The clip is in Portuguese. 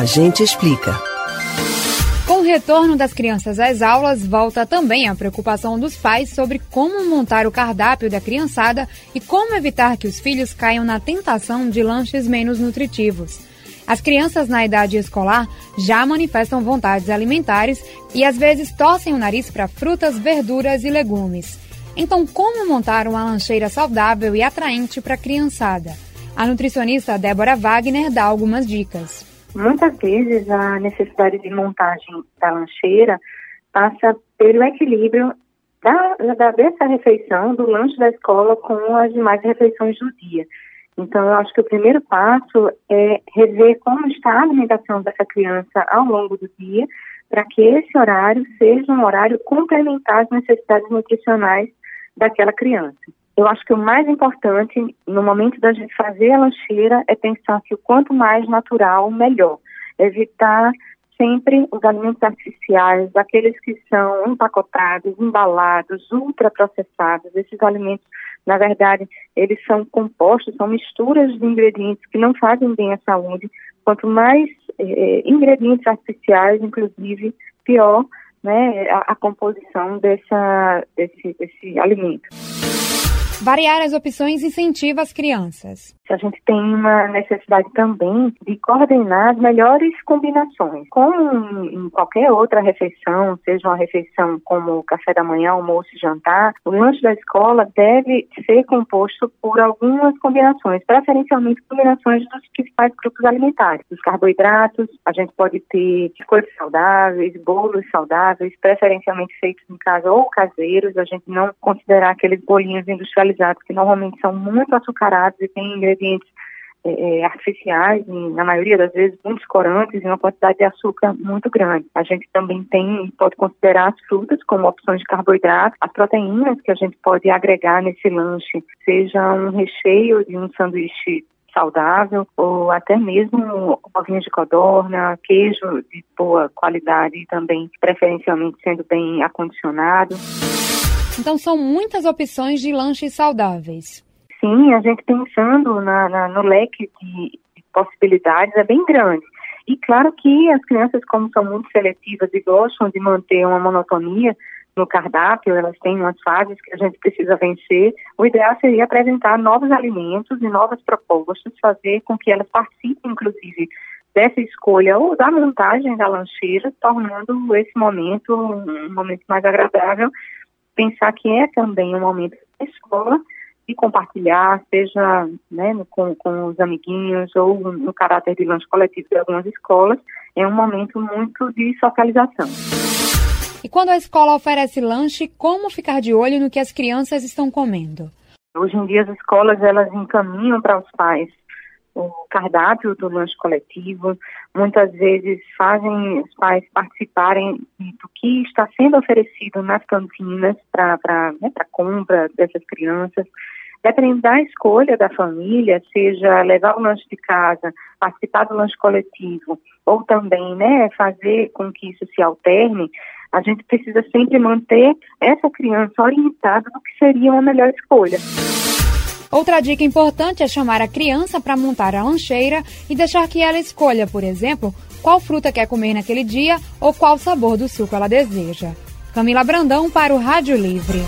A gente explica. Com o retorno das crianças às aulas, volta também a preocupação dos pais sobre como montar o cardápio da criançada e como evitar que os filhos caiam na tentação de lanches menos nutritivos. As crianças na idade escolar já manifestam vontades alimentares e às vezes torcem o nariz para frutas, verduras e legumes. Então, como montar uma lancheira saudável e atraente para a criançada? A nutricionista Débora Wagner dá algumas dicas. Muitas vezes a necessidade de montagem da lancheira passa pelo equilíbrio da, da, dessa refeição, do lanche da escola com as demais refeições do dia. Então, eu acho que o primeiro passo é rever como está a alimentação dessa criança ao longo do dia, para que esse horário seja um horário complementar às necessidades nutricionais daquela criança. Eu acho que o mais importante no momento da gente fazer a lancheira é pensar que o quanto mais natural, melhor. Evitar sempre os alimentos artificiais, aqueles que são empacotados, embalados, ultraprocessados. Esses alimentos, na verdade, eles são compostos, são misturas de ingredientes que não fazem bem à saúde. Quanto mais eh, ingredientes artificiais, inclusive, pior né, a, a composição dessa, desse, desse alimento. Variar as opções incentiva as crianças. A gente tem uma necessidade também de coordenar as melhores combinações. Como em qualquer outra refeição, seja uma refeição como café da manhã, almoço e jantar, o lanche da escola deve ser composto por algumas combinações, preferencialmente combinações dos principais grupos alimentares. Os carboidratos, a gente pode ter coisas saudáveis, bolos saudáveis, preferencialmente feitos em casa ou caseiros, a gente não considerar aqueles bolinhos industrializados, que normalmente são muito açucarados e têm ingredientes é, é, artificiais, e, na maioria das vezes muitos corantes e uma quantidade de açúcar muito grande. A gente também tem, pode considerar as frutas como opções de carboidrato, as proteínas que a gente pode agregar nesse lanche, seja um recheio de um sanduíche saudável ou até mesmo ovinhos de codorna, queijo de boa qualidade e também preferencialmente sendo bem acondicionado. Então são muitas opções de lanches saudáveis. Sim, a gente pensando na, na, no leque de, de possibilidades é bem grande. E claro que as crianças, como são muito seletivas e gostam de manter uma monotonia no cardápio, elas têm umas fases que a gente precisa vencer. O ideal seria apresentar novos alimentos e novas propostas, fazer com que elas participem, inclusive, dessa escolha ou da montagem da lancheira, tornando esse momento um momento mais agradável pensar que é também um momento da escola de compartilhar, seja né, com, com os amiguinhos ou no caráter de lanche coletivo de algumas escolas, é um momento muito de socialização. E quando a escola oferece lanche, como ficar de olho no que as crianças estão comendo? Hoje em dia as escolas elas encaminham para os pais o cardápio do lanche coletivo, muitas vezes fazem os pais participarem do que está sendo oferecido nas cantinas para né, compra dessas crianças. Dependendo da escolha da família, seja levar o lanche de casa, participar do lanche coletivo, ou também né, fazer com que isso se alterne, a gente precisa sempre manter essa criança orientada do que seria uma melhor escolha. Outra dica importante é chamar a criança para montar a lancheira e deixar que ela escolha, por exemplo, qual fruta quer comer naquele dia ou qual sabor do suco ela deseja. Camila Brandão para o Rádio Livre.